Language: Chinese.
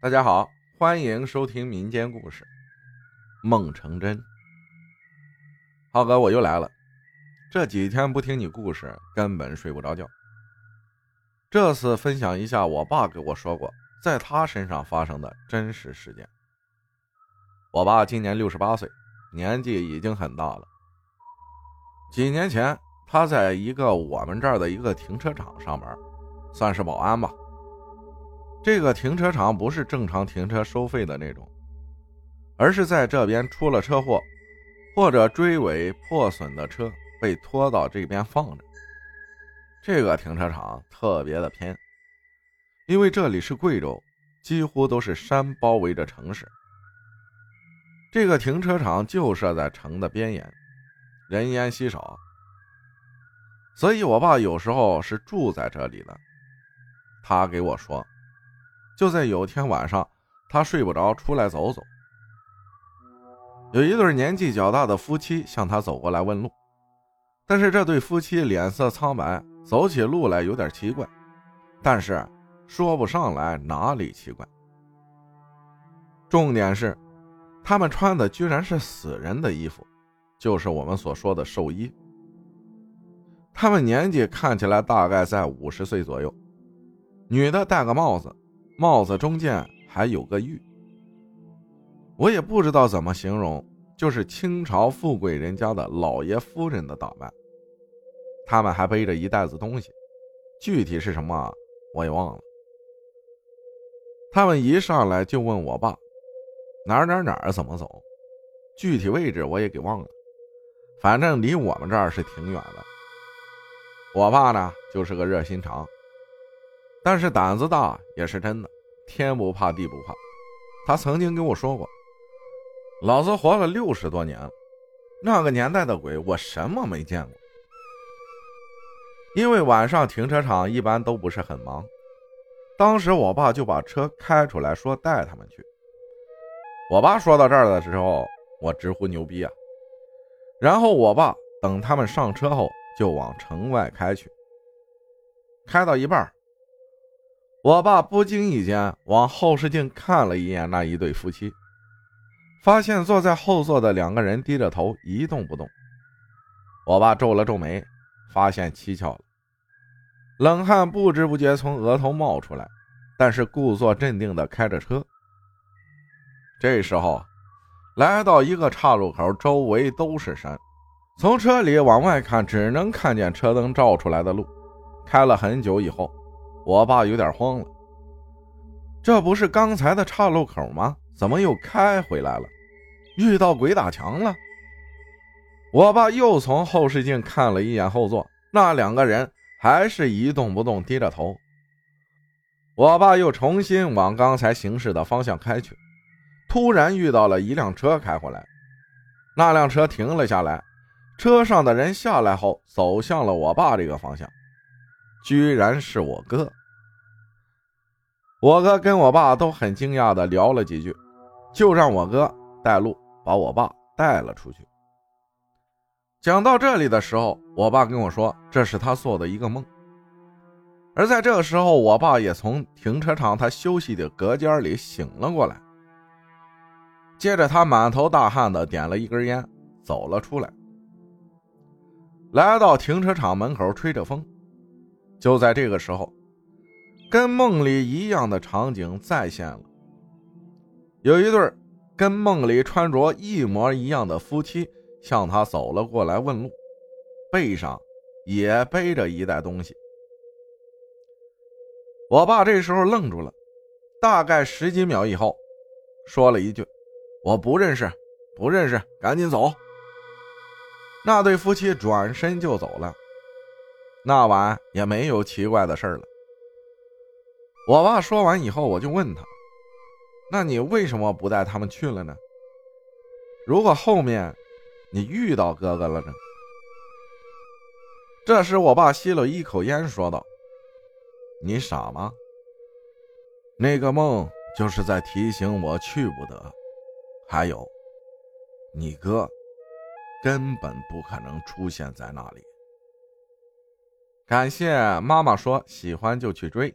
大家好，欢迎收听民间故事《梦成真》。浩哥，我又来了。这几天不听你故事，根本睡不着觉。这次分享一下我爸给我说过，在他身上发生的真实事件。我爸今年六十八岁，年纪已经很大了。几年前，他在一个我们这儿的一个停车场上班，算是保安吧。这个停车场不是正常停车收费的那种，而是在这边出了车祸或者追尾破损的车被拖到这边放着。这个停车场特别的偏，因为这里是贵州，几乎都是山包围着城市。这个停车场就设在城的边沿，人烟稀少，所以我爸有时候是住在这里的。他给我说。就在有天晚上，他睡不着，出来走走。有一对年纪较大的夫妻向他走过来问路，但是这对夫妻脸色苍白，走起路来有点奇怪，但是说不上来哪里奇怪。重点是，他们穿的居然是死人的衣服，就是我们所说的寿衣。他们年纪看起来大概在五十岁左右，女的戴个帽子。帽子中间还有个玉，我也不知道怎么形容，就是清朝富贵人家的老爷夫人的打扮。他们还背着一袋子东西，具体是什么我也忘了。他们一上来就问我爸哪儿哪儿哪儿怎么走，具体位置我也给忘了，反正离我们这儿是挺远的。我爸呢就是个热心肠。但是胆子大也是真的，天不怕地不怕。他曾经跟我说过：“老子活了六十多年了，那个年代的鬼我什么没见过。”因为晚上停车场一般都不是很忙，当时我爸就把车开出来，说带他们去。我爸说到这儿的时候，我直呼牛逼啊！然后我爸等他们上车后，就往城外开去。开到一半。我爸不经意间往后视镜看了一眼那一对夫妻，发现坐在后座的两个人低着头一动不动。我爸皱了皱眉，发现蹊跷了，冷汗不知不觉从额头冒出来，但是故作镇定地开着车。这时候，来到一个岔路口，周围都是山，从车里往外看，只能看见车灯照出来的路。开了很久以后。我爸有点慌了，这不是刚才的岔路口吗？怎么又开回来了？遇到鬼打墙了？我爸又从后视镜看了一眼后座，那两个人还是一动不动，低着头。我爸又重新往刚才行驶的方向开去，突然遇到了一辆车开过来，那辆车停了下来，车上的人下来后走向了我爸这个方向，居然是我哥。我哥跟我爸都很惊讶的聊了几句，就让我哥带路，把我爸带了出去。讲到这里的时候，我爸跟我说，这是他做的一个梦。而在这个时候，我爸也从停车场他休息的隔间里醒了过来。接着，他满头大汗的点了一根烟，走了出来，来到停车场门口吹着风。就在这个时候。跟梦里一样的场景再现了，有一对跟梦里穿着一模一样的夫妻向他走了过来问路，背上也背着一袋东西。我爸这时候愣住了，大概十几秒以后，说了一句：“我不认识，不认识，赶紧走。”那对夫妻转身就走了，那晚也没有奇怪的事了。我爸说完以后，我就问他：“那你为什么不带他们去了呢？如果后面你遇到哥哥了呢？”这时，我爸吸了一口烟，说道：“你傻吗？那个梦就是在提醒我去不得。还有，你哥根本不可能出现在那里。”感谢妈妈说：“喜欢就去追。”